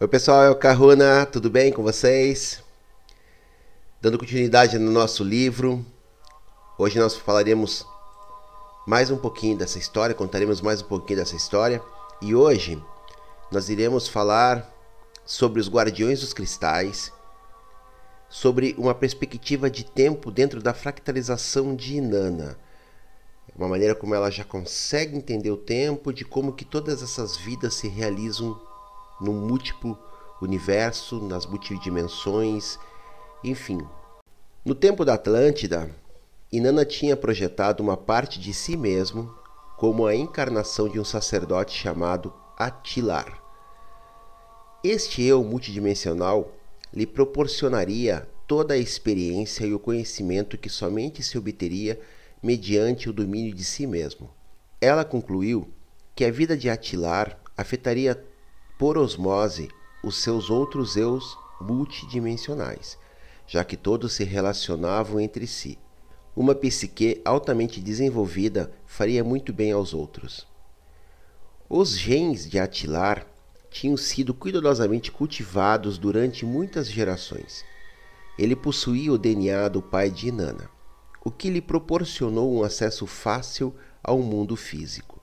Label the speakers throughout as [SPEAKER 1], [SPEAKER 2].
[SPEAKER 1] Oi pessoal, é o Caruna, tudo bem com vocês? Dando continuidade no nosso livro, hoje nós falaremos mais um pouquinho dessa história, contaremos mais um pouquinho dessa história e hoje nós iremos falar sobre os Guardiões dos Cristais, sobre uma perspectiva de tempo dentro da fractalização de Inanna, uma maneira como ela já consegue entender o tempo, de como que todas essas vidas se realizam no múltiplo universo, nas multidimensões, enfim. No tempo da Atlântida, Inanna tinha projetado uma parte de si mesmo como a encarnação de um sacerdote chamado Atilar. Este eu multidimensional lhe proporcionaria toda a experiência e o conhecimento que somente se obteria mediante o domínio de si mesmo. Ela concluiu que a vida de Atilar afetaria por osmose os seus outros eus multidimensionais, já que todos se relacionavam entre si. Uma psique altamente desenvolvida faria muito bem aos outros. Os genes de Atilar tinham sido cuidadosamente cultivados durante muitas gerações. Ele possuía o DNA do pai de Inanna, o que lhe proporcionou um acesso fácil ao mundo físico.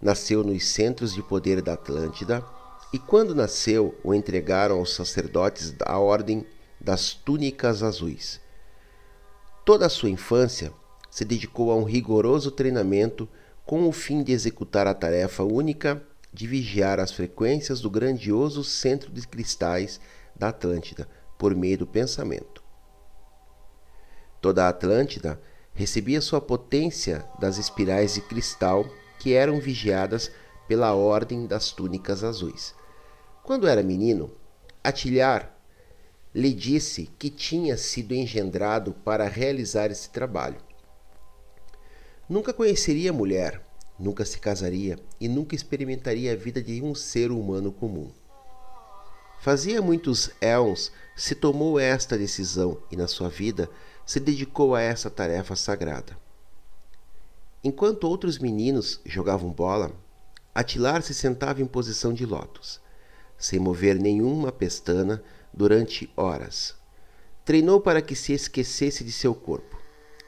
[SPEAKER 1] Nasceu nos centros de poder da Atlântida e quando nasceu, o entregaram aos sacerdotes da Ordem das Túnicas Azuis. Toda a sua infância se dedicou a um rigoroso treinamento com o fim de executar a tarefa única de vigiar as frequências do grandioso centro de cristais da Atlântida por meio do pensamento. Toda a Atlântida recebia sua potência das espirais de cristal que eram vigiadas pela Ordem das Túnicas Azuis. Quando era menino, Atilhar lhe disse que tinha sido engendrado para realizar esse trabalho. Nunca conheceria mulher, nunca se casaria e nunca experimentaria a vida de um ser humano comum. Fazia muitos éons se tomou esta decisão e na sua vida se dedicou a essa tarefa sagrada. Enquanto outros meninos jogavam bola, Atilar se sentava em posição de lótus sem mover nenhuma pestana, durante horas. Treinou para que se esquecesse de seu corpo,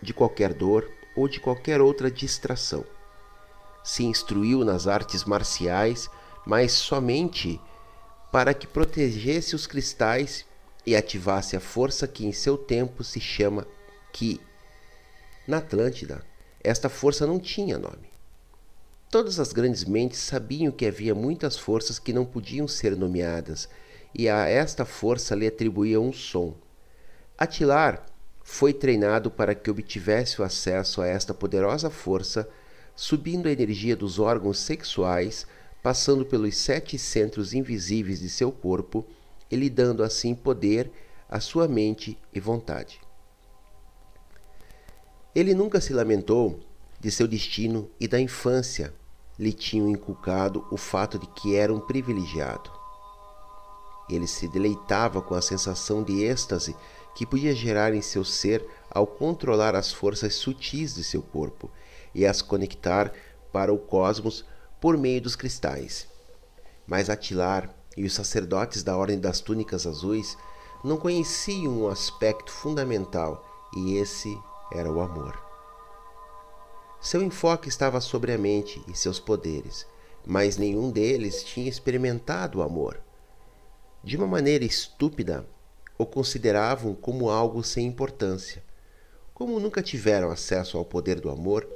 [SPEAKER 1] de qualquer dor ou de qualquer outra distração. Se instruiu nas artes marciais, mas somente para que protegesse os cristais e ativasse a força que em seu tempo se chama Ki. Na Atlântida, esta força não tinha nome. Todas as grandes mentes sabiam que havia muitas forças que não podiam ser nomeadas, e a esta força lhe atribuía um som. Atilar foi treinado para que obtivesse o acesso a esta poderosa força, subindo a energia dos órgãos sexuais, passando pelos sete centros invisíveis de seu corpo e lhe dando assim poder à sua mente e vontade. Ele nunca se lamentou de seu destino e da infância lhe tinham inculcado o fato de que era um privilegiado. Ele se deleitava com a sensação de êxtase que podia gerar em seu ser ao controlar as forças sutis de seu corpo e as conectar para o cosmos por meio dos cristais. Mas Atilar e os sacerdotes da Ordem das Túnicas Azuis não conheciam um aspecto fundamental, e esse era o amor. Seu enfoque estava sobre a mente e seus poderes, mas nenhum deles tinha experimentado o amor. De uma maneira estúpida, o consideravam como algo sem importância. Como nunca tiveram acesso ao poder do amor,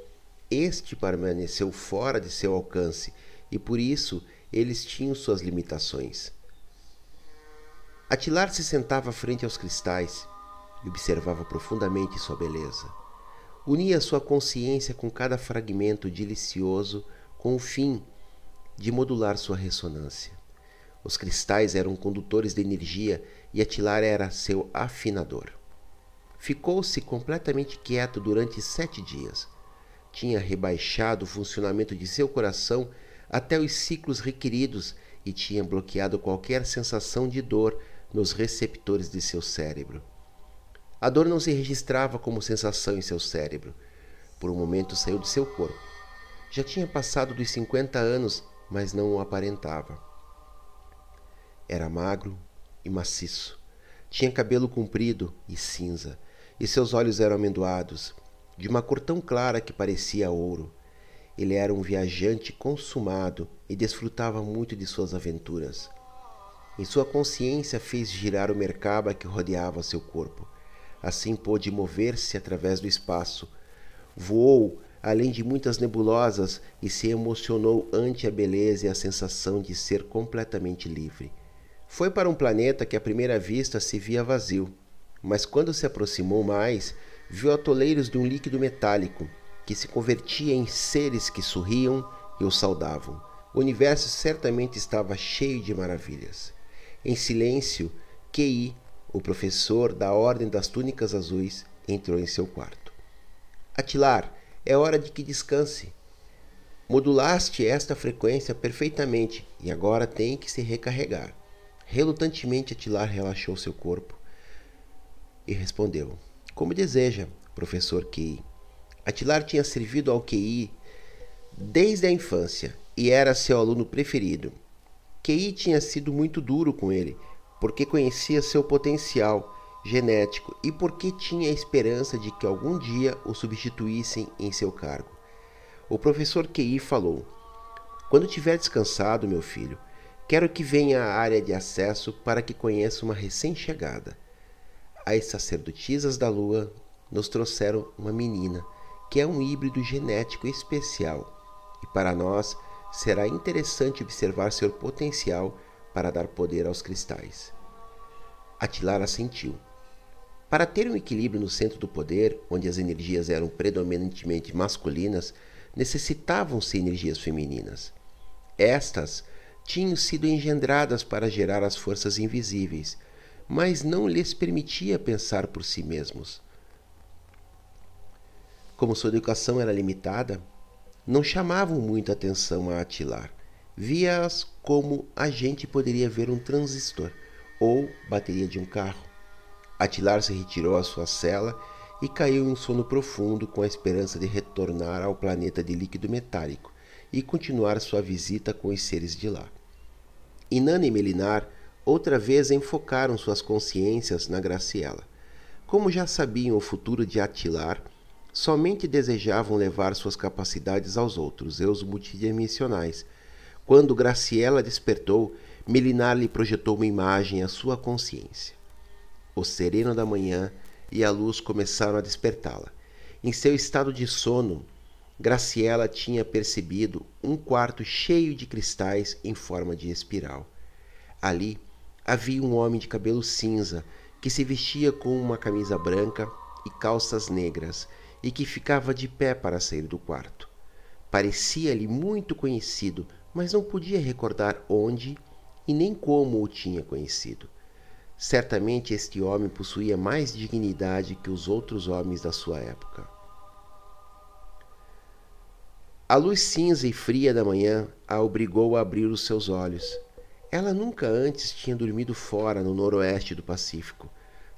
[SPEAKER 1] este permaneceu fora de seu alcance e por isso eles tinham suas limitações. Atilar se sentava frente aos cristais e observava profundamente sua beleza unia sua consciência com cada fragmento delicioso com o fim de modular sua ressonância. Os cristais eram condutores de energia e Atilar era seu afinador. Ficou-se completamente quieto durante sete dias. Tinha rebaixado o funcionamento de seu coração até os ciclos requeridos e tinha bloqueado qualquer sensação de dor nos receptores de seu cérebro. A dor não se registrava como sensação em seu cérebro. Por um momento saiu de seu corpo. Já tinha passado dos 50 anos, mas não o aparentava. Era magro e maciço. Tinha cabelo comprido e cinza, e seus olhos eram amendoados, de uma cor tão clara que parecia ouro. Ele era um viajante consumado e desfrutava muito de suas aventuras. Em sua consciência fez girar o mercaba que rodeava seu corpo. Assim pôde mover-se através do espaço. Voou além de muitas nebulosas e se emocionou ante a beleza e a sensação de ser completamente livre. Foi para um planeta que à primeira vista se via vazio, mas quando se aproximou mais, viu atoleiros de um líquido metálico que se convertia em seres que sorriam e o saudavam. O universo certamente estava cheio de maravilhas. Em silêncio, Kei, o professor da Ordem das Túnicas Azuis, entrou em seu quarto. Atilar, é hora de que descanse. Modulaste esta frequência perfeitamente e agora tem que se recarregar. Relutantemente, Atilar relaxou seu corpo e respondeu: Como deseja, professor Kei. Atilar tinha servido ao QI desde a infância e era seu aluno preferido. QI tinha sido muito duro com ele, porque conhecia seu potencial genético e porque tinha a esperança de que algum dia o substituíssem em seu cargo. O professor QI falou: Quando tiver descansado, meu filho, quero que venha à área de acesso para que conheça uma recém-chegada. As sacerdotisas da lua nos trouxeram uma menina que é um híbrido genético especial, e para nós será interessante observar seu potencial para dar poder aos cristais. Atilar assentiu. Para ter um equilíbrio no centro do poder, onde as energias eram predominantemente masculinas, necessitavam-se energias femininas. Estas tinham sido engendradas para gerar as forças invisíveis, mas não lhes permitia pensar por si mesmos. Como sua educação era limitada, não chamavam muita atenção a Atilar. Via-as como a gente poderia ver um transistor ou bateria de um carro. Atilar se retirou à sua cela e caiu em um sono profundo com a esperança de retornar ao planeta de líquido metálico e continuar sua visita com os seres de lá. Inanna e Melinar outra vez enfocaram suas consciências na Graciela. Como já sabiam o futuro de Atilar, somente desejavam levar suas capacidades aos outros, eus multidimensionais. Quando Graciela despertou, Melinar lhe projetou uma imagem à sua consciência. O sereno da manhã e a luz começaram a despertá-la. Em seu estado de sono, Graciela tinha percebido um quarto cheio de cristais em forma de espiral. Ali havia um homem de cabelo cinza que se vestia com uma camisa branca e calças negras e que ficava de pé para sair do quarto. Parecia-lhe muito conhecido, mas não podia recordar onde e nem como o tinha conhecido. Certamente este homem possuía mais dignidade que os outros homens da sua época. A luz cinza e fria da manhã a obrigou a abrir os seus olhos. Ela nunca antes tinha dormido fora no noroeste do Pacífico.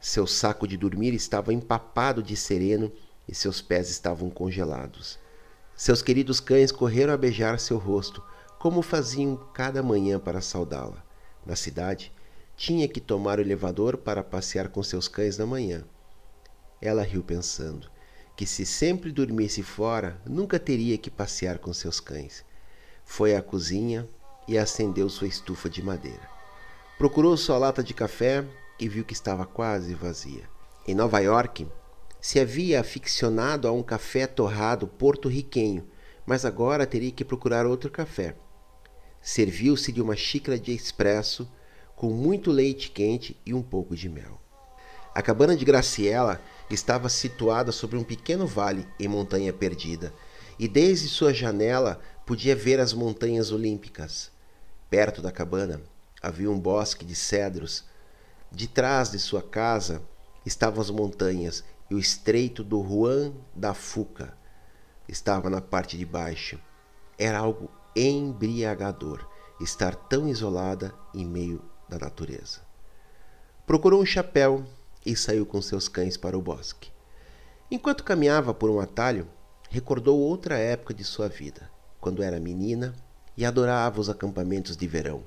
[SPEAKER 1] Seu saco de dormir estava empapado de sereno e seus pés estavam congelados. Seus queridos cães correram a beijar seu rosto, como faziam cada manhã para saudá-la. Na cidade, tinha que tomar o elevador para passear com seus cães na manhã. Ela riu pensando que se sempre dormisse fora, nunca teria que passear com seus cães. Foi à cozinha e acendeu sua estufa de madeira. Procurou sua lata de café e viu que estava quase vazia. Em Nova York, se havia aficionado a um café torrado porto-riquenho, mas agora teria que procurar outro café. Serviu-se de uma xícara de expresso com muito leite quente e um pouco de mel. A cabana de Graciela estava situada sobre um pequeno vale em montanha perdida, e desde sua janela podia ver as montanhas olímpicas. Perto da cabana havia um bosque de cedros. De trás de sua casa estavam as montanhas e o estreito do Juan da Fuca estava na parte de baixo. Era algo embriagador estar tão isolada em meio da natureza. Procurou um chapéu e saiu com seus cães para o bosque. Enquanto caminhava por um atalho, recordou outra época de sua vida, quando era menina e adorava os acampamentos de verão,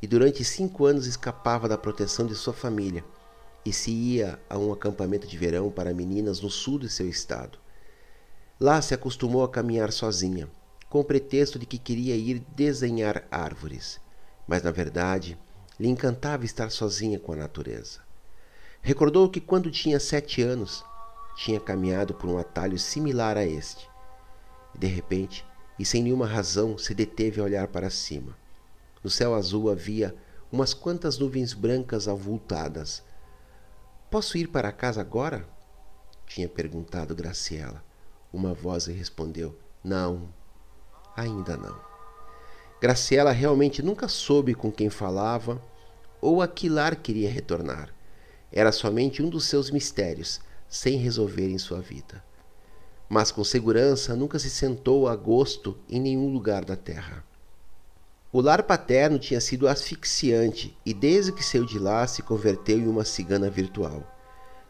[SPEAKER 1] e durante cinco anos escapava da proteção de sua família e se ia a um acampamento de verão para meninas no sul de seu estado. Lá se acostumou a caminhar sozinha, com o pretexto de que queria ir desenhar árvores, mas na verdade lhe encantava estar sozinha com a natureza. Recordou que quando tinha sete anos tinha caminhado por um atalho similar a este. De repente, e sem nenhuma razão, se deteve a olhar para cima. No céu azul havia umas quantas nuvens brancas avultadas. Posso ir para casa agora? tinha perguntado Graciela. Uma voz lhe respondeu: Não, ainda não. Graciela realmente nunca soube com quem falava ou a que lar queria retornar. Era somente um dos seus mistérios, sem resolver em sua vida. Mas com segurança nunca se sentou a gosto em nenhum lugar da terra. O lar paterno tinha sido asfixiante e desde que saiu de lá se converteu em uma cigana virtual.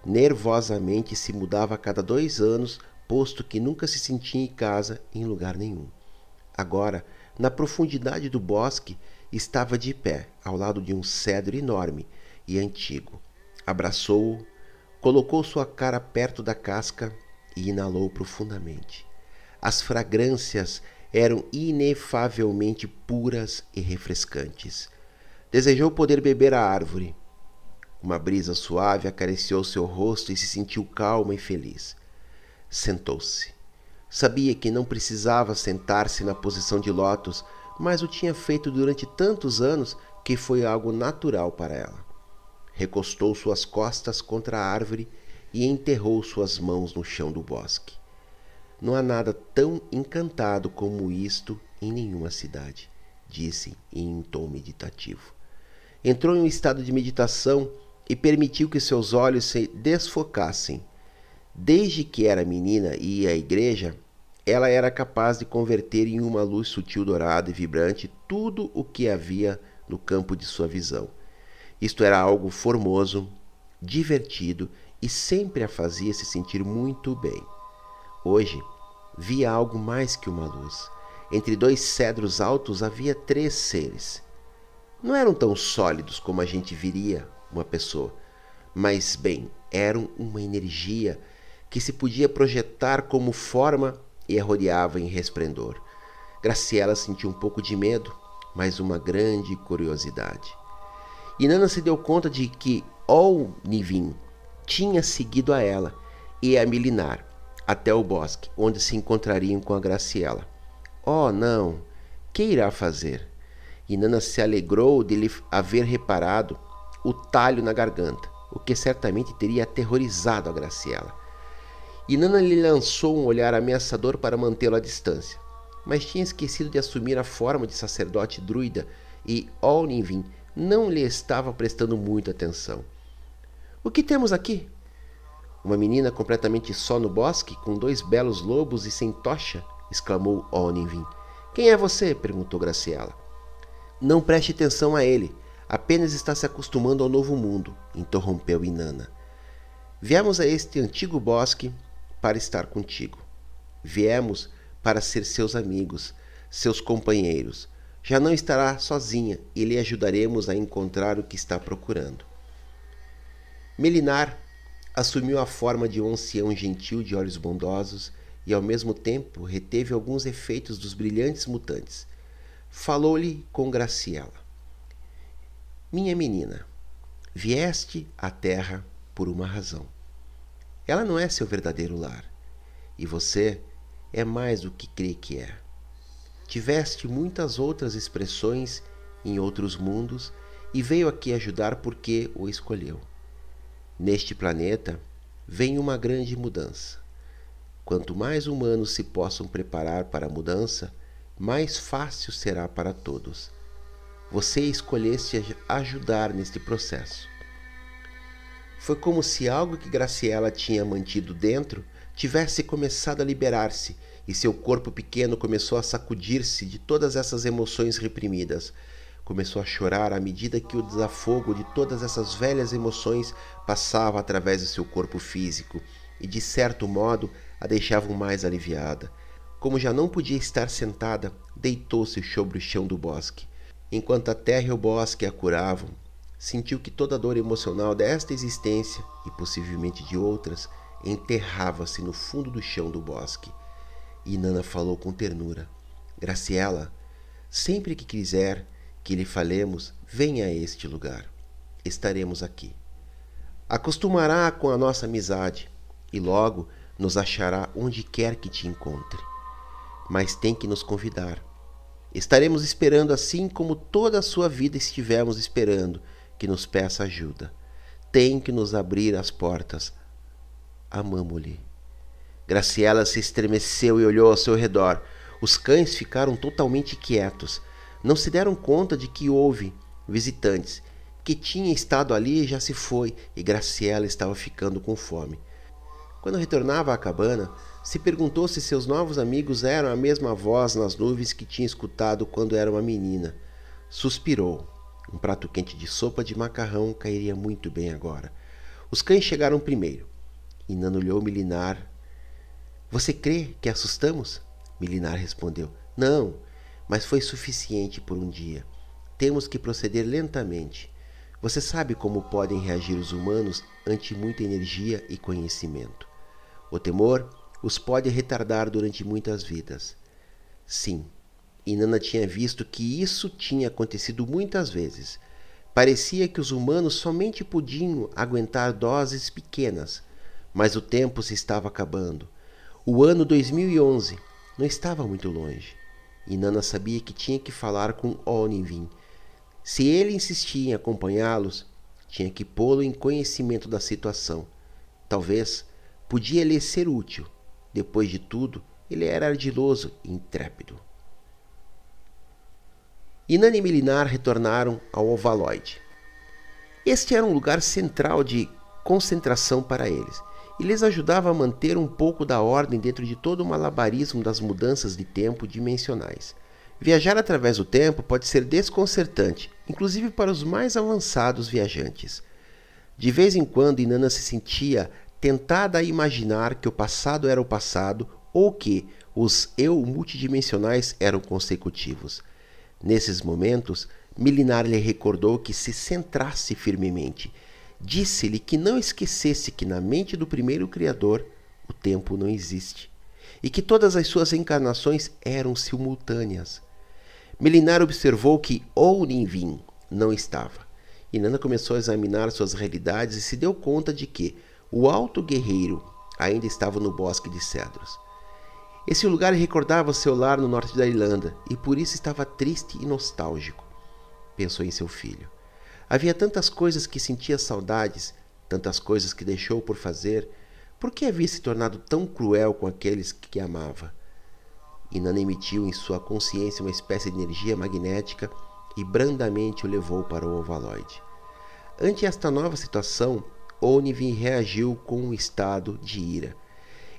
[SPEAKER 1] Nervosamente se mudava a cada dois anos, posto que nunca se sentia em casa em lugar nenhum. Agora, na profundidade do bosque, estava de pé, ao lado de um cedro enorme e antigo. Abraçou-o, colocou sua cara perto da casca e inalou profundamente. As fragrâncias eram inefavelmente puras e refrescantes. Desejou poder beber a árvore. Uma brisa suave acariciou seu rosto e se sentiu calma e feliz. Sentou-se. Sabia que não precisava sentar-se na posição de lótus, mas o tinha feito durante tantos anos que foi algo natural para ela. Recostou suas costas contra a árvore e enterrou suas mãos no chão do bosque. Não há nada tão encantado como isto em nenhuma cidade, disse em um tom meditativo. Entrou em um estado de meditação e permitiu que seus olhos se desfocassem. Desde que era menina e ia à igreja, ela era capaz de converter em uma luz sutil dourada e vibrante tudo o que havia no campo de sua visão. Isto era algo formoso, divertido e sempre a fazia se sentir muito bem. Hoje, via algo mais que uma luz. Entre dois cedros altos havia três seres. Não eram tão sólidos como a gente viria uma pessoa, mas, bem, eram uma energia que se podia projetar como forma e a rodeava em resplendor. Graciela sentiu um pouco de medo, mas uma grande curiosidade. E Nana se deu conta de que Ol Nivin tinha seguido a ela e a Milinar até o bosque, onde se encontrariam com a Graciela. Oh, não! Que irá fazer? E Nana se alegrou de lhe haver reparado o talho na garganta, o que certamente teria aterrorizado a Graciela. E Nana lhe lançou um olhar ameaçador para mantê-lo à distância, mas tinha esquecido de assumir a forma de sacerdote druida e Olnivin não lhe estava prestando muita atenção. O que temos aqui? Uma menina completamente só no bosque, com dois belos lobos e sem tocha? exclamou Onivin. Quem é você? perguntou Graciela. Não preste atenção a ele. Apenas está se acostumando ao novo mundo, interrompeu Inanna. Viemos a este antigo bosque para estar contigo. Viemos para ser seus amigos, seus companheiros. Já não estará sozinha e lhe ajudaremos a encontrar o que está procurando. Melinar assumiu a forma de um ancião gentil de olhos bondosos e ao mesmo tempo reteve alguns efeitos dos brilhantes mutantes. Falou-lhe com Graciela: Minha menina, vieste à terra por uma razão. Ela não é seu verdadeiro lar, e você é mais do que crê que é. Tiveste muitas outras expressões em outros mundos e veio aqui ajudar porque o escolheu. Neste planeta vem uma grande mudança. Quanto mais humanos se possam preparar para a mudança, mais fácil será para todos. Você escolhesse ajudar neste processo. Foi como se algo que Graciela tinha mantido dentro tivesse começado a liberar-se e seu corpo pequeno começou a sacudir-se de todas essas emoções reprimidas, Começou a chorar à medida que o desafogo de todas essas velhas emoções passava através do seu corpo físico e, de certo modo, a deixavam mais aliviada. Como já não podia estar sentada, deitou-se sobre o chão do bosque. Enquanto a terra e o bosque a curavam, sentiu que toda a dor emocional desta existência e possivelmente de outras enterrava-se no fundo do chão do bosque. E Nana falou com ternura: Graciela, sempre que quiser que lhe falemos, venha a este lugar. Estaremos aqui. Acostumará com a nossa amizade e logo nos achará onde quer que te encontre. Mas tem que nos convidar. Estaremos esperando assim como toda a sua vida estivemos esperando que nos peça ajuda. Tem que nos abrir as portas. Amamo-lhe. Graciela se estremeceu e olhou ao seu redor. Os cães ficaram totalmente quietos. Não se deram conta de que houve visitantes. Que tinha estado ali já se foi e Graciela estava ficando com fome. Quando retornava à cabana, se perguntou se seus novos amigos eram a mesma voz nas nuvens que tinha escutado quando era uma menina. Suspirou. Um prato quente de sopa de macarrão cairia muito bem agora. Os cães chegaram primeiro. E olhou Milinar. Você crê que assustamos? Milinar respondeu. Não, mas foi suficiente por um dia. Temos que proceder lentamente. Você sabe como podem reagir os humanos ante muita energia e conhecimento. O temor os pode retardar durante muitas vidas. Sim, e Nana tinha visto que isso tinha acontecido muitas vezes. Parecia que os humanos somente podiam aguentar doses pequenas, mas o tempo se estava acabando. O ano 2011 não estava muito longe, e Nana sabia que tinha que falar com Onivin. Se ele insistia em acompanhá-los, tinha que pô-lo em conhecimento da situação. Talvez podia lhe ser útil. Depois de tudo, ele era ardiloso e intrépido. Inanna e Milinar retornaram ao Ovaloide. Este era um lugar central de concentração para eles e lhes ajudava a manter um pouco da ordem dentro de todo o malabarismo das mudanças de tempo dimensionais. Viajar através do tempo pode ser desconcertante, inclusive para os mais avançados viajantes. De vez em quando, Inanna se sentia tentada a imaginar que o passado era o passado ou que os eu multidimensionais eram consecutivos. Nesses momentos, Milinar lhe recordou que se centrasse firmemente. Disse-lhe que não esquecesse que na mente do primeiro Criador o tempo não existe e que todas as suas encarnações eram simultâneas. Milinar observou que Ouninvin não estava. E Nana começou a examinar suas realidades e se deu conta de que o alto guerreiro ainda estava no bosque de cedros. Esse lugar recordava seu lar no norte da Irlanda e por isso estava triste e nostálgico. Pensou em seu filho. Havia tantas coisas que sentia saudades, tantas coisas que deixou por fazer. Por que havia se tornado tão cruel com aqueles que amava? Inanna emitiu em sua consciência uma espécie de energia magnética e brandamente o levou para o ovaloide. Ante esta nova situação, Onivin reagiu com um estado de ira.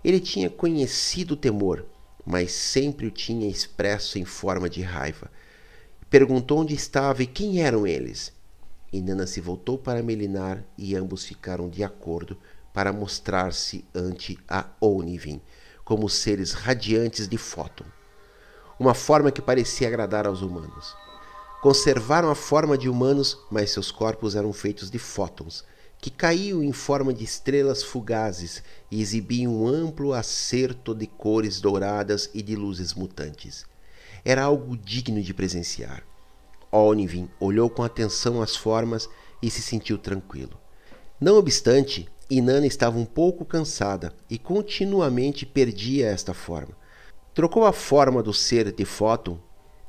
[SPEAKER 1] Ele tinha conhecido o temor, mas sempre o tinha expresso em forma de raiva. Perguntou onde estava e quem eram eles. E Nana se voltou para Melinar e ambos ficaram de acordo para mostrar-se ante a Onivin como seres radiantes de fóton, uma forma que parecia agradar aos humanos. Conservaram a forma de humanos, mas seus corpos eram feitos de fótons, que caíam em forma de estrelas fugazes e exibiam um amplo acerto de cores douradas e de luzes mutantes. Era algo digno de presenciar. Olnivin olhou com atenção as formas e se sentiu tranquilo. Não obstante, Inanna estava um pouco cansada e continuamente perdia esta forma. Trocou a forma do ser de Fóton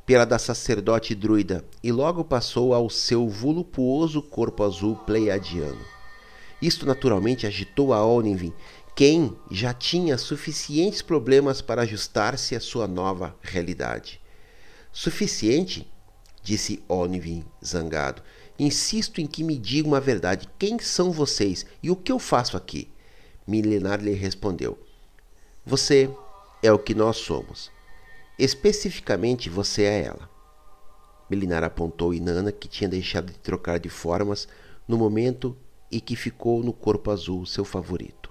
[SPEAKER 1] pela da sacerdote druida e logo passou ao seu voluptuoso corpo azul pleiadiano. Isto naturalmente agitou a Onivin, quem já tinha suficientes problemas para ajustar-se à sua nova realidade. Suficiente? disse Onivin zangado. Insisto em que me digam uma verdade. Quem são vocês e o que eu faço aqui? Milenar lhe respondeu: Você é o que nós somos. Especificamente, você é ela. Melinar apontou Inanna, que tinha deixado de trocar de formas no momento e que ficou no corpo azul seu favorito.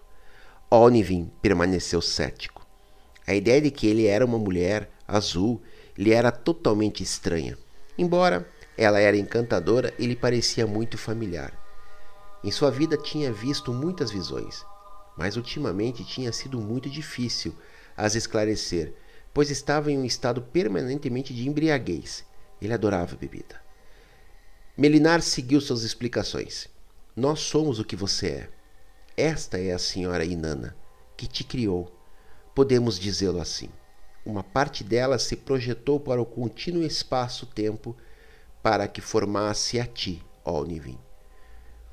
[SPEAKER 1] Onivin permaneceu cético. A ideia de que ele era uma mulher azul lhe era totalmente estranha, embora Ela era encantadora e lhe parecia muito familiar. Em sua vida tinha visto muitas visões, mas ultimamente tinha sido muito difícil as esclarecer, pois estava em um estado permanentemente de embriaguez. Ele adorava bebida. Melinar seguiu suas explicações. Nós somos o que você é. Esta é a senhora Inanna, que te criou. Podemos dizê-lo assim. Uma parte dela se projetou para o contínuo espaço-tempo para que formasse a ti, ó.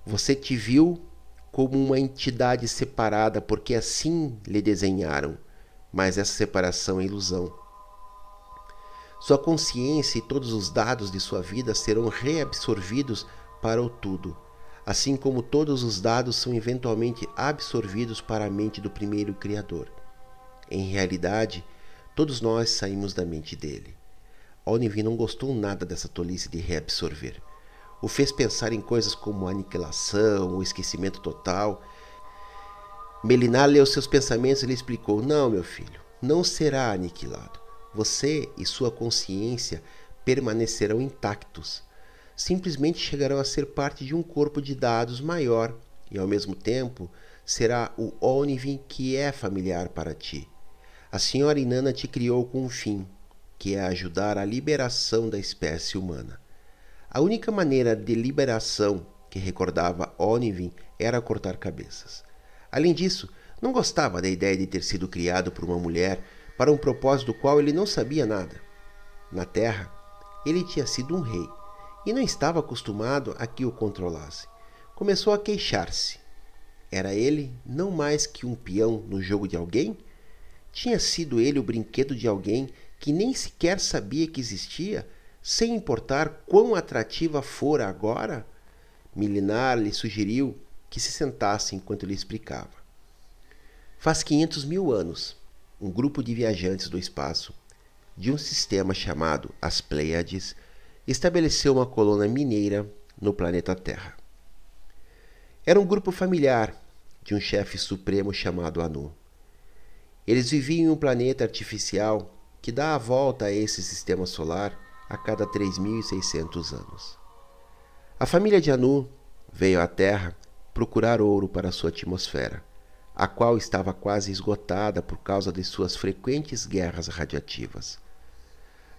[SPEAKER 1] Você te viu como uma entidade separada porque assim lhe desenharam, mas essa separação é ilusão. Sua consciência e todos os dados de sua vida serão reabsorvidos para o tudo assim como todos os dados são eventualmente absorvidos para a mente do primeiro Criador. Em realidade, todos nós saímos da mente dele. Olnivin não gostou nada dessa tolice de reabsorver. O fez pensar em coisas como aniquilação, o esquecimento total. Melinar leu seus pensamentos e lhe explicou: Não, meu filho, não será aniquilado. Você e sua consciência permanecerão intactos simplesmente chegarão a ser parte de um corpo de dados maior e, ao mesmo tempo, será o Onivin que é familiar para ti. A senhora Inanna te criou com um fim, que é ajudar a liberação da espécie humana. A única maneira de liberação que recordava Onivin era cortar cabeças. Além disso, não gostava da ideia de ter sido criado por uma mulher para um propósito do qual ele não sabia nada. Na Terra, ele tinha sido um rei e não estava acostumado a que o controlasse. Começou a queixar-se. Era ele não mais que um peão no jogo de alguém? Tinha sido ele o brinquedo de alguém que nem sequer sabia que existia, sem importar quão atrativa fora agora? Milinar lhe sugeriu que se sentasse enquanto lhe explicava. Faz 500 mil anos, um grupo de viajantes do espaço, de um sistema chamado as Pleiades, estabeleceu uma colônia mineira no planeta Terra. Era um grupo familiar de um chefe supremo chamado Anu. Eles viviam em um planeta artificial que dá a volta a esse sistema solar a cada 3.600 anos. A família de Anu veio à Terra procurar ouro para sua atmosfera, a qual estava quase esgotada por causa de suas frequentes guerras radiativas.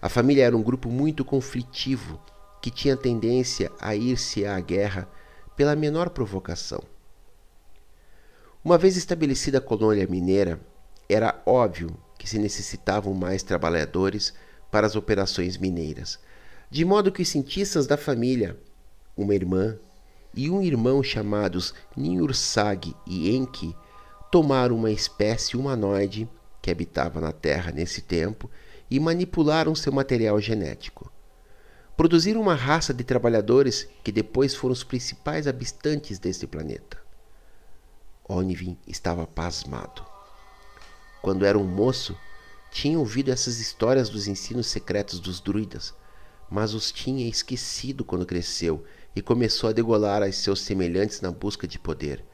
[SPEAKER 1] A família era um grupo muito conflitivo que tinha tendência a ir-se à guerra pela menor provocação. Uma vez estabelecida a colônia mineira, era óbvio que se necessitavam mais trabalhadores para as operações mineiras, de modo que os cientistas da família, uma irmã e um irmão chamados Niursag e Enki, tomaram uma espécie humanoide que habitava na Terra nesse tempo e manipularam seu material genético. Produziram uma raça de trabalhadores que depois foram os principais habitantes deste planeta. Onivin estava pasmado. Quando era um moço, tinha ouvido essas histórias dos ensinos secretos dos druidas, mas os tinha esquecido quando cresceu e começou a degolar a seus semelhantes na busca de poder.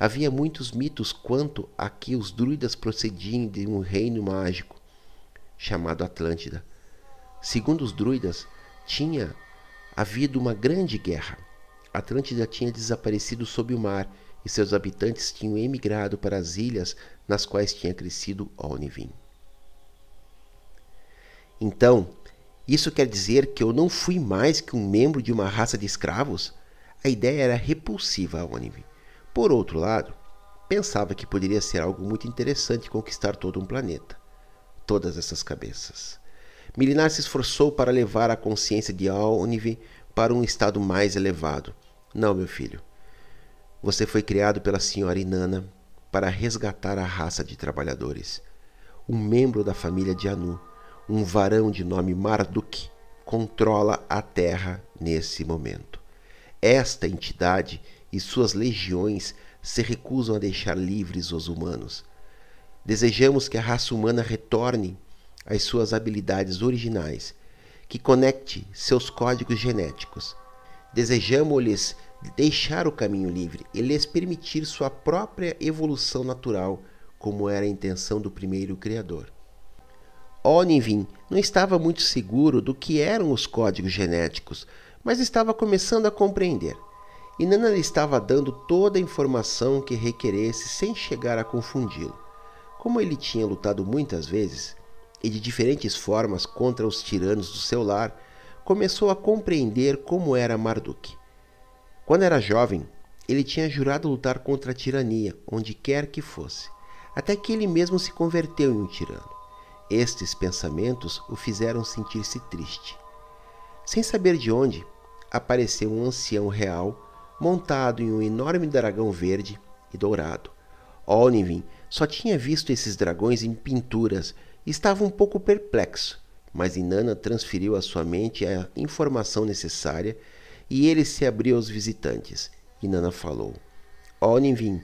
[SPEAKER 1] Havia muitos mitos quanto a que os druidas procediam de um reino mágico, chamado Atlântida. Segundo os druidas, tinha havido uma grande guerra. Atlântida tinha desaparecido sob o mar e seus habitantes tinham emigrado para as ilhas nas quais tinha crescido Olnivin. Então, isso quer dizer que eu não fui mais que um membro de uma raça de escravos? A ideia era repulsiva a Onivin. Por outro lado, pensava que poderia ser algo muito interessante conquistar todo um planeta todas essas cabeças. Milinar se esforçou para levar a consciência de Alnive para um estado mais elevado. Não, meu filho. Você foi criado pela senhora Inanna para resgatar a raça de trabalhadores. Um membro da família de Anu, um varão de nome Marduk, controla a terra nesse momento. Esta entidade e suas legiões se recusam a deixar livres os humanos. Desejamos que a raça humana retorne às suas habilidades originais, que conecte seus códigos genéticos. Desejamos-lhes deixar o caminho livre e lhes permitir sua própria evolução natural, como era a intenção do primeiro Criador. Onivin não estava muito seguro do que eram os códigos genéticos, mas estava começando a compreender. E Nana lhe estava dando toda a informação que requeresse sem chegar a confundi-lo. Como ele tinha lutado muitas vezes e de diferentes formas contra os tiranos do seu lar, começou a compreender como era Marduk. Quando era jovem, ele tinha jurado lutar contra a tirania, onde quer que fosse, até que ele mesmo se converteu em um tirano. Estes pensamentos o fizeram sentir-se triste. Sem saber de onde, apareceu um ancião real montado em um enorme dragão verde e dourado. Olnivin só tinha visto esses dragões em pinturas e estava um pouco perplexo, mas Inanna transferiu à sua mente a informação necessária e ele se abriu aos visitantes. Inanna falou: Olnivin,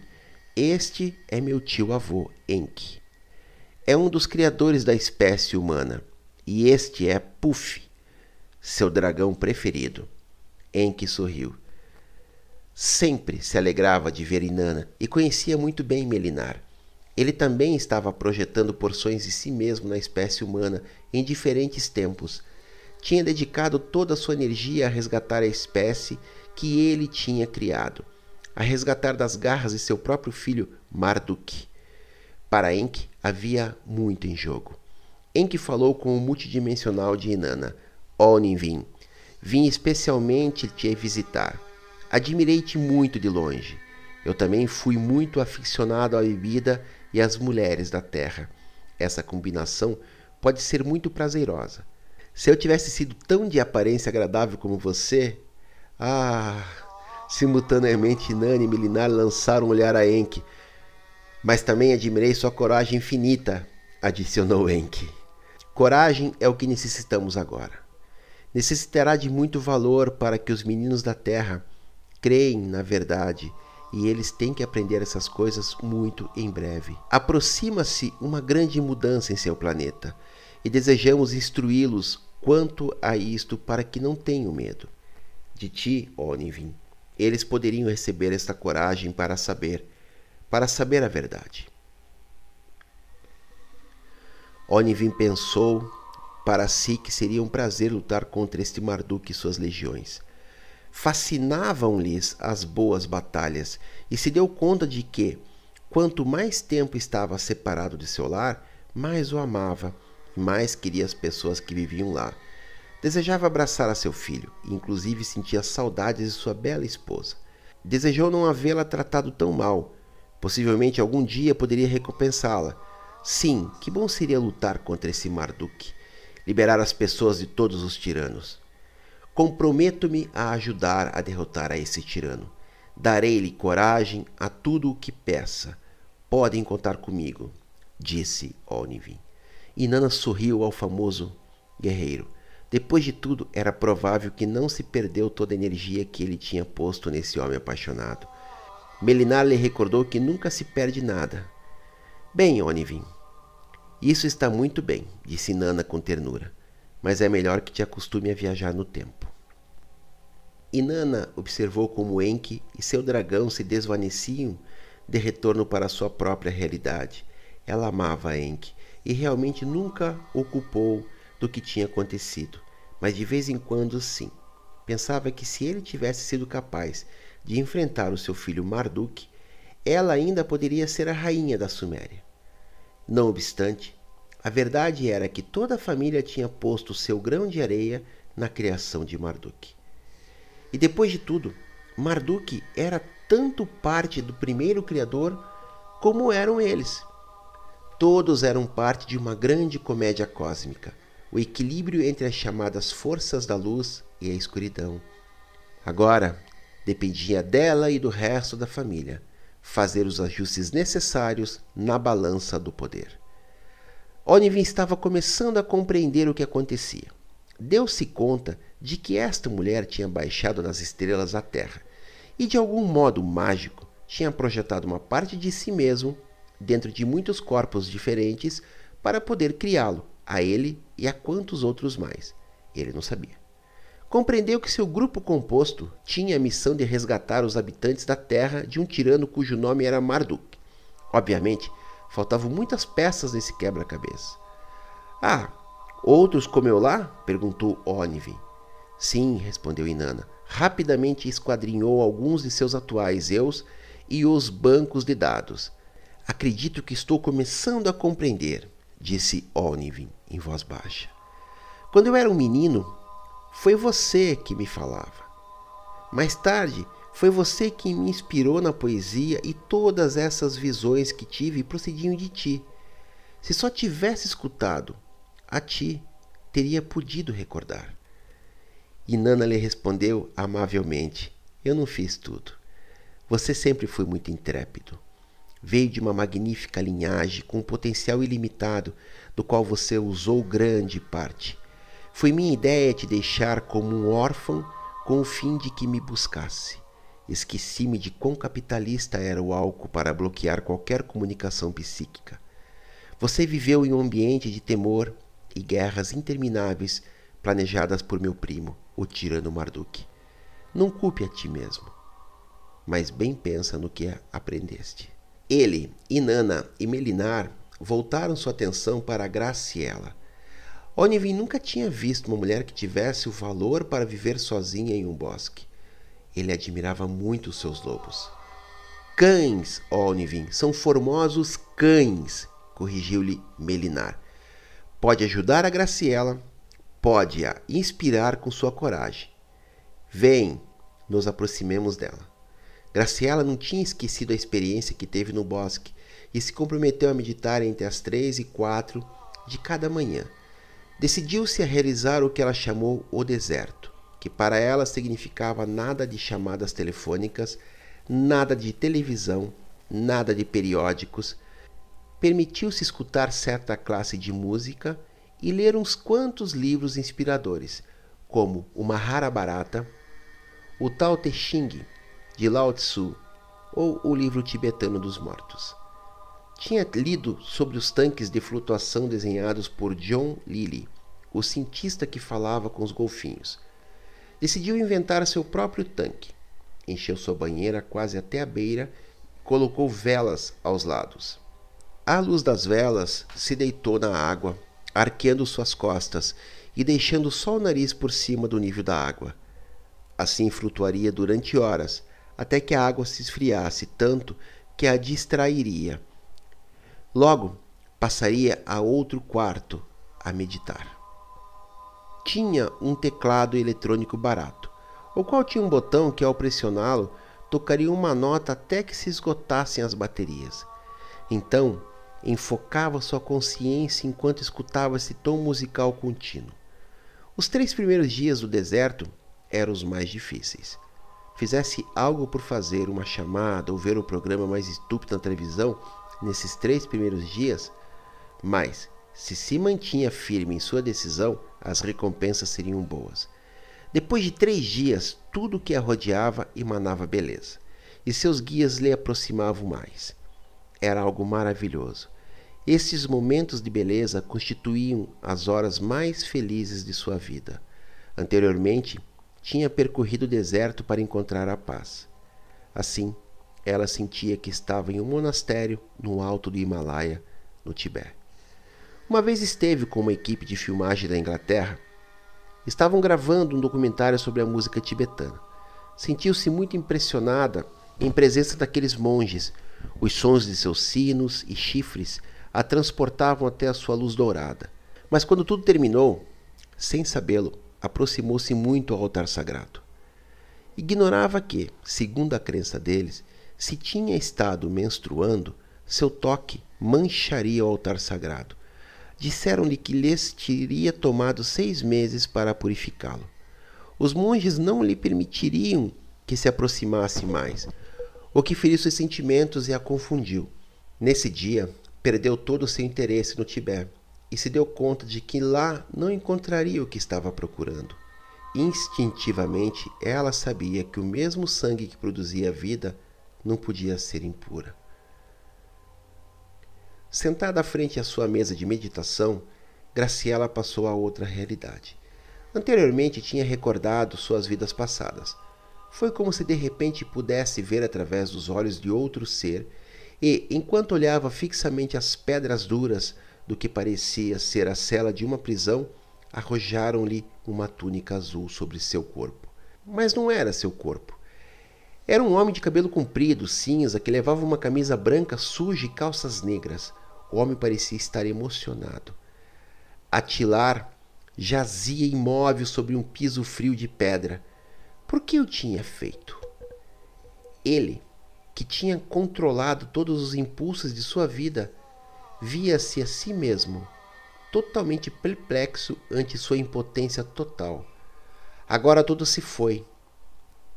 [SPEAKER 1] este é meu tio-avô, Enki é um dos criadores da espécie humana, e este é Puff, seu dragão preferido. Enki sorriu. Sempre se alegrava de ver Inanna e conhecia muito bem Melinar. Ele também estava projetando porções de si mesmo na espécie humana em diferentes tempos. Tinha dedicado toda a sua energia a resgatar a espécie que ele tinha criado, a resgatar das garras de seu próprio filho Marduk. Para Enki havia muito em jogo. Enki falou com o multidimensional de Inanna. Oninvin, vim especialmente te visitar. Admirei-te muito de longe. Eu também fui muito aficionado à bebida e às mulheres da terra. Essa combinação pode ser muito prazerosa. Se eu tivesse sido tão de aparência agradável como você. Ah! Simultaneamente, Inanna e Melinar lançaram um olhar a Enki mas também admirei sua coragem infinita, adicionou Enki. Coragem é o que necessitamos agora. Necessitará de muito valor para que os meninos da terra creem na verdade e eles têm que aprender essas coisas muito em breve. Aproxima-se uma grande mudança em seu planeta e desejamos instruí-los quanto a isto para que não tenham medo. De ti, Onivin, eles poderiam receber esta coragem para saber para saber a verdade. Onivin pensou para si que seria um prazer lutar contra este Marduk e suas legiões. Fascinavam-lhes as boas batalhas e se deu conta de que, quanto mais tempo estava separado de seu lar, mais o amava e mais queria as pessoas que viviam lá. Desejava abraçar a seu filho e, inclusive, sentia saudades de sua bela esposa. Desejou não havê-la tratado tão mal, Possivelmente algum dia poderia recompensá-la. Sim, que bom seria lutar contra esse Marduk, liberar as pessoas de todos os tiranos. Comprometo-me a ajudar a derrotar a esse tirano. Darei-lhe coragem a tudo o que peça. Podem contar comigo, disse Onivin. E Nana sorriu ao famoso guerreiro. Depois de tudo, era provável que não se perdeu toda a energia que ele tinha posto nesse homem apaixonado. Melinar lhe recordou que nunca se perde nada. Bem, Onivin, isso está muito bem, disse Nana com ternura, mas é melhor que te acostume a viajar no tempo. Inanna observou como Enki e seu dragão se desvaneciam de retorno para sua própria realidade. Ela amava Enki e realmente nunca o culpou do que tinha acontecido, mas de vez em quando sim. Pensava que se ele tivesse sido capaz de enfrentar o seu filho Marduk, ela ainda poderia ser a rainha da Suméria. Não obstante, a verdade era que toda a família tinha posto seu grão de areia na criação de Marduk. E depois de tudo, Marduk era tanto parte do primeiro Criador como eram eles. Todos eram parte de uma grande comédia cósmica, o equilíbrio entre as chamadas forças da luz e a escuridão. Agora, Dependia dela e do resto da família fazer os ajustes necessários na balança do poder. Onivin estava começando a compreender o que acontecia. Deu-se conta de que esta mulher tinha baixado nas estrelas a terra e, de algum modo mágico, tinha projetado uma parte de si mesmo dentro de muitos corpos diferentes para poder criá-lo, a ele e a quantos outros mais. Ele não sabia compreendeu que seu grupo composto tinha a missão de resgatar os habitantes da terra de um tirano cujo nome era Marduk. Obviamente, faltavam muitas peças nesse quebra-cabeça. Ah, outros como eu lá? perguntou Onivin. Sim, respondeu Inanna. Rapidamente esquadrinhou alguns de seus atuais eus e os bancos de dados. Acredito que estou começando a compreender, disse Onivin em voz baixa. Quando eu era um menino, foi você que me falava. Mais tarde, foi você que me inspirou na poesia e todas essas visões que tive procediam de ti. Se só tivesse escutado a ti, teria podido recordar. E Nana lhe respondeu amavelmente: Eu não fiz tudo. Você sempre foi muito intrépido. Veio de uma magnífica linhagem com um potencial ilimitado, do qual você usou grande parte. Foi minha ideia te deixar como um órfão com o fim de que me buscasse. Esqueci-me de quão capitalista era o álcool para bloquear qualquer comunicação psíquica. Você viveu em um ambiente de temor e guerras intermináveis planejadas por meu primo, o tirano Marduk. Não culpe a ti mesmo, mas bem pensa no que aprendeste. Ele, Inanna e Melinar voltaram sua atenção para Graciela Onivin nunca tinha visto uma mulher que tivesse o valor para viver sozinha em um bosque. Ele admirava muito os seus lobos. Cães, Onivin, são formosos cães, corrigiu-lhe Melinar. Pode ajudar a Graciela, pode-a inspirar com sua coragem. Vem, nos aproximemos dela. Graciela não tinha esquecido a experiência que teve no bosque e se comprometeu a meditar entre as três e quatro de cada manhã decidiu-se a realizar o que ela chamou o deserto, que para ela significava nada de chamadas telefônicas, nada de televisão, nada de periódicos. Permitiu-se escutar certa classe de música e ler uns quantos livros inspiradores, como o Mahabharata, o Tao Te Ching, de Lao Tzu, ou o livro tibetano dos mortos. Tinha lido sobre os tanques de flutuação desenhados por John Lilly, o cientista que falava com os golfinhos. Decidiu inventar seu próprio tanque. Encheu sua banheira quase até a beira e colocou velas aos lados. À luz das velas, se deitou na água, arqueando suas costas e deixando só o nariz por cima do nível da água. Assim flutuaria durante horas, até que a água se esfriasse tanto que a distrairia Logo, passaria a outro quarto a meditar. Tinha um teclado eletrônico barato, o qual tinha um botão que, ao pressioná-lo, tocaria uma nota até que se esgotassem as baterias. Então, enfocava sua consciência enquanto escutava esse tom musical contínuo. Os três primeiros dias do deserto eram os mais difíceis. Fizesse algo por fazer uma chamada ou ver o programa mais estúpido na televisão, nesses três primeiros dias, mas se se mantinha firme em sua decisão, as recompensas seriam boas. Depois de três dias, tudo o que a rodeava emanava beleza, e seus guias lhe aproximavam mais. Era algo maravilhoso. Esses momentos de beleza constituíam as horas mais felizes de sua vida. Anteriormente, tinha percorrido o deserto para encontrar a paz. Assim, ela sentia que estava em um monastério no alto do Himalaia, no Tibete. Uma vez esteve com uma equipe de filmagem da Inglaterra. Estavam gravando um documentário sobre a música tibetana. Sentiu-se muito impressionada em presença daqueles monges. Os sons de seus sinos e chifres a transportavam até a sua luz dourada. Mas quando tudo terminou, sem sabê-lo, aproximou-se muito ao altar sagrado. Ignorava que, segundo a crença deles, se tinha estado menstruando, seu toque mancharia o altar sagrado. Disseram-lhe que lhes teria tomado seis meses para purificá-lo. Os monges não lhe permitiriam que se aproximasse mais, o que feriu seus sentimentos e a confundiu. Nesse dia, perdeu todo o seu interesse no Tibete e se deu conta de que lá não encontraria o que estava procurando. Instintivamente, ela sabia que o mesmo sangue que produzia a vida não podia ser impura. Sentada à frente à sua mesa de meditação, Graciela passou a outra realidade. Anteriormente tinha recordado suas vidas passadas. Foi como se de repente pudesse ver através dos olhos de outro ser e, enquanto olhava fixamente as pedras duras do que parecia ser a cela de uma prisão, arrojaram-lhe uma túnica azul sobre seu corpo. Mas não era seu corpo. Era um homem de cabelo comprido, cinza, que levava uma camisa branca suja e calças negras. O homem parecia estar emocionado. Atilar jazia imóvel sobre um piso frio de pedra. Por que o tinha feito? Ele, que tinha controlado todos os impulsos de sua vida, via-se a si mesmo totalmente perplexo ante sua impotência total. Agora tudo se foi.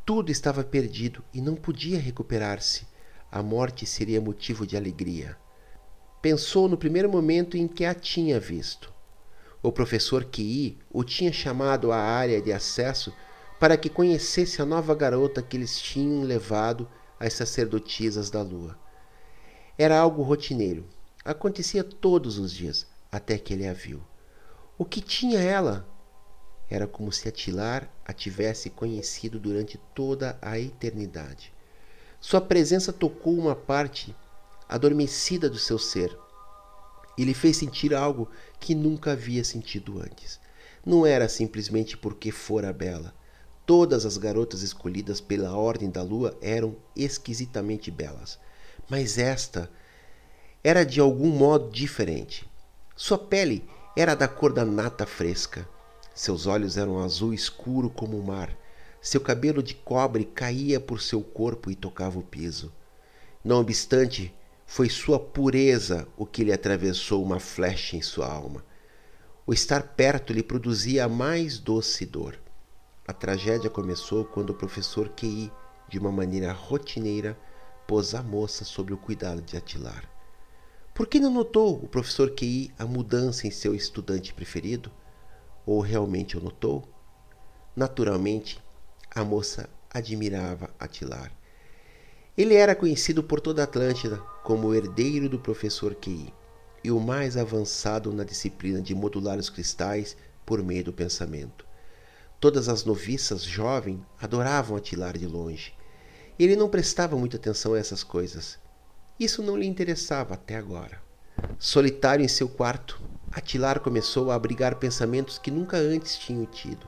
[SPEAKER 1] Tudo estava perdido e não podia recuperar-se. A morte seria motivo de alegria. Pensou no primeiro momento em que a tinha visto. O professor Kei o tinha chamado à área de acesso para que conhecesse a nova garota que eles tinham levado às sacerdotisas da lua. Era algo rotineiro. Acontecia todos os dias, até que ele a viu. O que tinha ela? Era como se Atilar a tivesse conhecido durante toda a eternidade. Sua presença tocou uma parte adormecida do seu ser e lhe fez sentir algo que nunca havia sentido antes. Não era simplesmente porque fora bela. Todas as garotas escolhidas pela Ordem da Lua eram esquisitamente belas, mas esta era de algum modo diferente. Sua pele era da cor da nata fresca, seus olhos eram azul escuro como o mar. Seu cabelo de cobre caía por seu corpo e tocava o piso. Não obstante, foi sua pureza o que lhe atravessou uma flecha em sua alma. O estar perto lhe produzia a mais doce dor. A tragédia começou quando o professor Kei, de uma maneira rotineira, pôs a moça sob o cuidado de Atilar. Por que não notou o professor Kei a mudança em seu estudante preferido? Ou realmente o notou? Naturalmente, a moça admirava Atilar. Ele era conhecido por toda a Atlântida como o herdeiro do professor Kei e o mais avançado na disciplina de modular os cristais por meio do pensamento. Todas as noviças jovens adoravam Atilar de longe. Ele não prestava muita atenção a essas coisas. Isso não lhe interessava até agora. Solitário em seu quarto, Atilar começou a abrigar pensamentos que nunca antes tinha tido.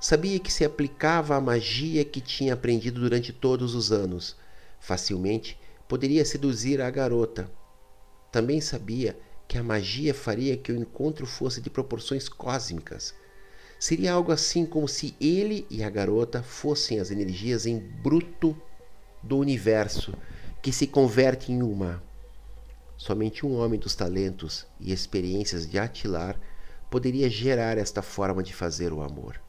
[SPEAKER 1] Sabia que se aplicava a magia que tinha aprendido durante todos os anos. Facilmente poderia seduzir a garota. Também sabia que a magia faria que o encontro fosse de proporções cósmicas. Seria algo assim como se ele e a garota fossem as energias em bruto do universo que se converte em uma. Somente um homem dos talentos e experiências de Atilar poderia gerar esta forma de fazer o amor.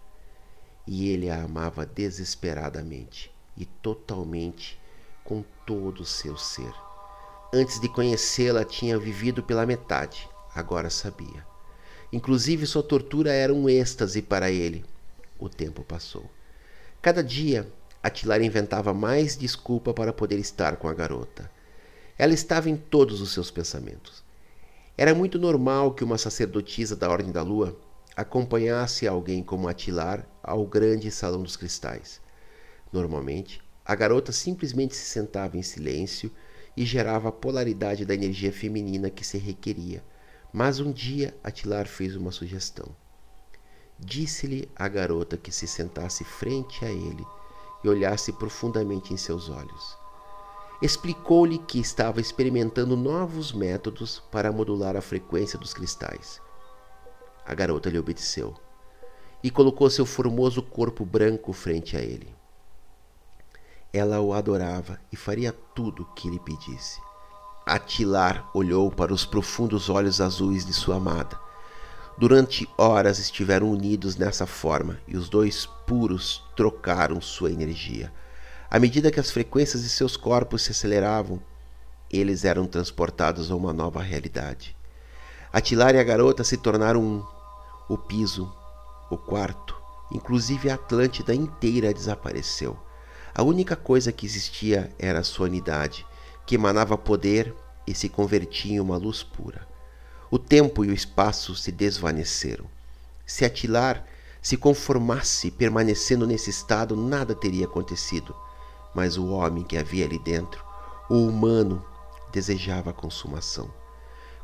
[SPEAKER 1] E ele a amava desesperadamente e totalmente com todo o seu ser. Antes de conhecê-la, tinha vivido pela metade, agora sabia. Inclusive, sua tortura era um êxtase para ele. O tempo passou. Cada dia, Atilar inventava mais desculpa para poder estar com a garota. Ela estava em todos os seus pensamentos. Era muito normal que uma sacerdotisa da Ordem da Lua acompanhasse alguém como Atilar ao grande salão dos cristais. Normalmente, a garota simplesmente se sentava em silêncio e gerava a polaridade da energia feminina que se requeria. Mas um dia Atilar fez uma sugestão. Disse-lhe à garota que se sentasse frente a ele e olhasse profundamente em seus olhos explicou-lhe que estava experimentando novos métodos para modular a frequência dos cristais. A garota lhe obedeceu e colocou seu formoso corpo branco frente a ele. Ela o adorava e faria tudo o que lhe pedisse. Atilar olhou para os profundos olhos azuis de sua amada. Durante horas estiveram unidos nessa forma e os dois puros trocaram sua energia à medida que as frequências de seus corpos se aceleravam, eles eram transportados a uma nova realidade. Atilar e a garota se tornaram um. O piso, o quarto, inclusive a Atlântida inteira desapareceu. A única coisa que existia era a sua unidade, que emanava poder e se convertia em uma luz pura. O tempo e o espaço se desvaneceram. Se Atilar se conformasse permanecendo nesse estado, nada teria acontecido. Mas o homem que havia ali dentro, o humano, desejava a consumação.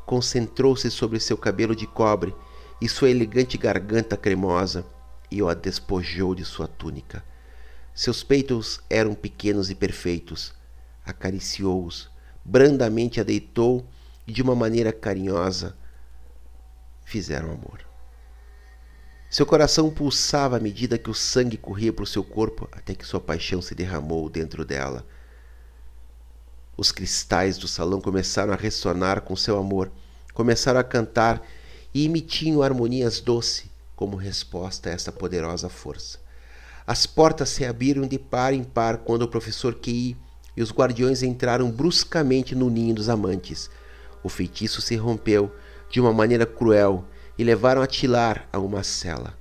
[SPEAKER 1] Concentrou-se sobre seu cabelo de cobre e sua elegante garganta cremosa e o a despojou de sua túnica. Seus peitos eram pequenos e perfeitos. Acariciou-os, brandamente a deitou e de uma maneira carinhosa fizeram amor. Seu coração pulsava à medida que o sangue corria por seu corpo, até que sua paixão se derramou dentro dela. Os cristais do salão começaram a ressonar com seu amor, começaram a cantar e emitiam harmonias doces como resposta a essa poderosa força. As portas se abriram de par em par quando o professor Kei e os guardiões entraram bruscamente no ninho dos amantes. O feitiço se rompeu de uma maneira cruel e levaram a Tilar a uma cela.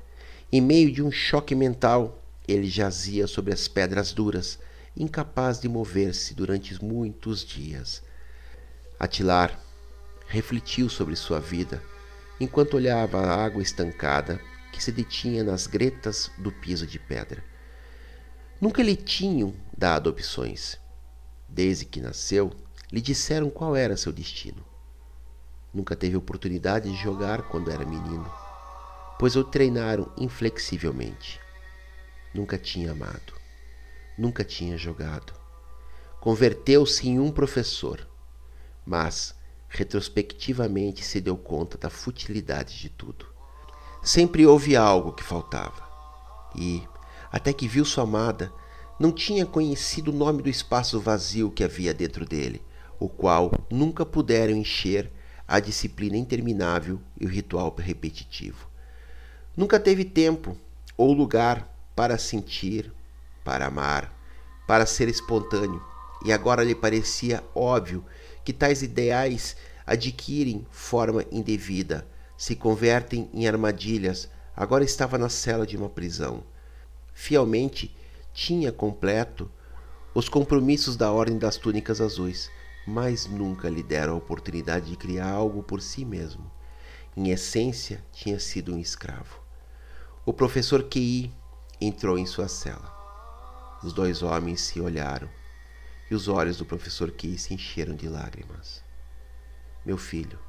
[SPEAKER 1] Em meio de um choque mental, ele jazia sobre as pedras duras, incapaz de mover-se durante muitos dias. Atilar refletiu sobre sua vida enquanto olhava a água estancada que se detinha nas gretas do piso de pedra. Nunca lhe tinham dado opções. Desde que nasceu, lhe disseram qual era seu destino. Nunca teve oportunidade de jogar quando era menino, pois o treinaram inflexivelmente. Nunca tinha amado, nunca tinha jogado. Converteu-se em um professor, mas retrospectivamente se deu conta da futilidade de tudo. Sempre houve algo que faltava. E, até que viu sua amada, não tinha conhecido o nome do espaço vazio que havia dentro dele, o qual nunca puderam encher a disciplina interminável e o ritual repetitivo. Nunca teve tempo ou lugar para sentir, para amar, para ser espontâneo, e agora lhe parecia óbvio que tais ideais adquirem forma indevida, se convertem em armadilhas. Agora estava na cela de uma prisão. Fielmente tinha completo os compromissos da Ordem das Túnicas Azuis, mas nunca lhe deram a oportunidade de criar algo por si mesmo. Em essência, tinha sido um escravo. O professor Kei entrou em sua cela. Os dois homens se olharam e os olhos do professor Key se encheram de lágrimas. Meu filho,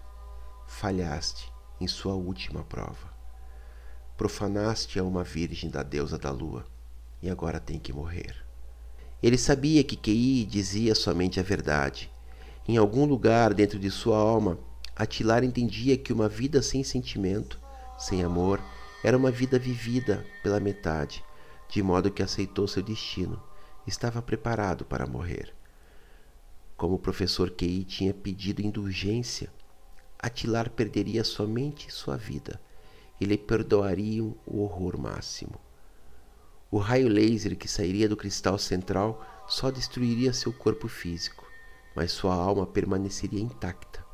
[SPEAKER 1] falhaste em sua última prova. Profanaste a uma virgem da deusa da lua e agora tem que morrer. Ele sabia que Kei dizia somente a verdade. Em algum lugar dentro de sua alma, Atilar entendia que uma vida sem sentimento, sem amor, era uma vida vivida pela metade, de modo que aceitou seu destino estava preparado para morrer. Como o professor Kei tinha pedido indulgência, Atilar perderia somente sua vida e lhe perdoariam o horror máximo. O raio laser que sairia do cristal central só destruiria seu corpo físico, mas sua alma permaneceria intacta.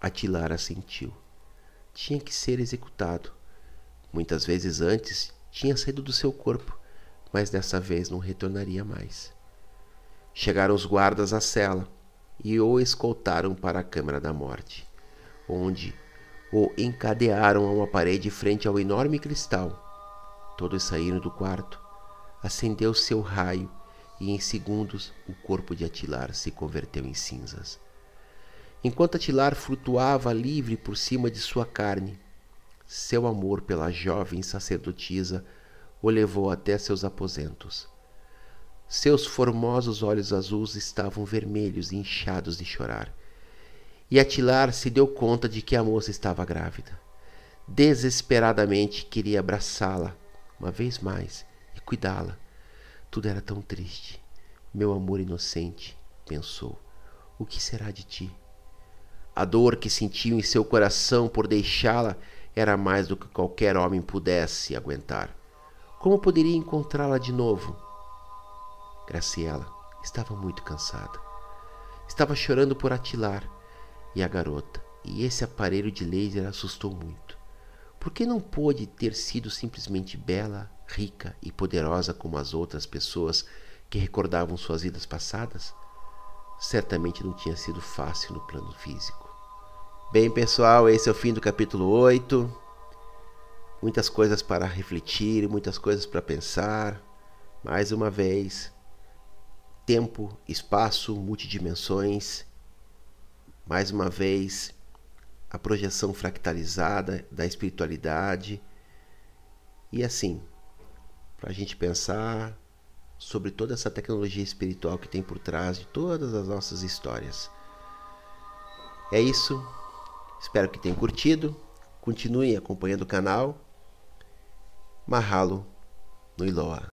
[SPEAKER 1] Atilar assentiu. Tinha que ser executado. Muitas vezes antes tinha saído do seu corpo, mas dessa vez não retornaria mais. Chegaram os guardas à cela e o escoltaram para a câmara da morte, onde o encadearam a uma parede frente ao enorme cristal. Todos saíram do quarto. Acendeu seu raio e em segundos o corpo de Atilar se converteu em cinzas. Enquanto Atilar flutuava livre por cima de sua carne, seu amor pela jovem sacerdotisa o levou até seus aposentos. Seus formosos olhos azuis estavam vermelhos e inchados de chorar. E Atilar se deu conta de que a moça estava grávida. Desesperadamente queria abraçá-la uma vez mais e cuidá-la. Tudo era tão triste. Meu amor inocente, pensou. O que será de ti? A dor que sentiu em seu coração por deixá-la era mais do que qualquer homem pudesse aguentar. Como poderia encontrá-la de novo? Graciela estava muito cansada. Estava chorando por Atilar e a garota, e esse aparelho de laser assustou muito. Por que não pôde ter sido simplesmente bela, rica e poderosa como as outras pessoas que recordavam suas vidas passadas? Certamente não tinha sido fácil no plano físico. Bem, pessoal, esse é o fim do capítulo 8 muitas coisas para refletir, muitas coisas para pensar. Mais uma vez, tempo, espaço, multidimensões. Mais uma vez, a projeção fractalizada da espiritualidade e assim, para a gente pensar sobre toda essa tecnologia espiritual que tem por trás de todas as nossas histórias. É isso. Espero que tenham curtido. Continuem acompanhando o canal. Mahalo no Iloa.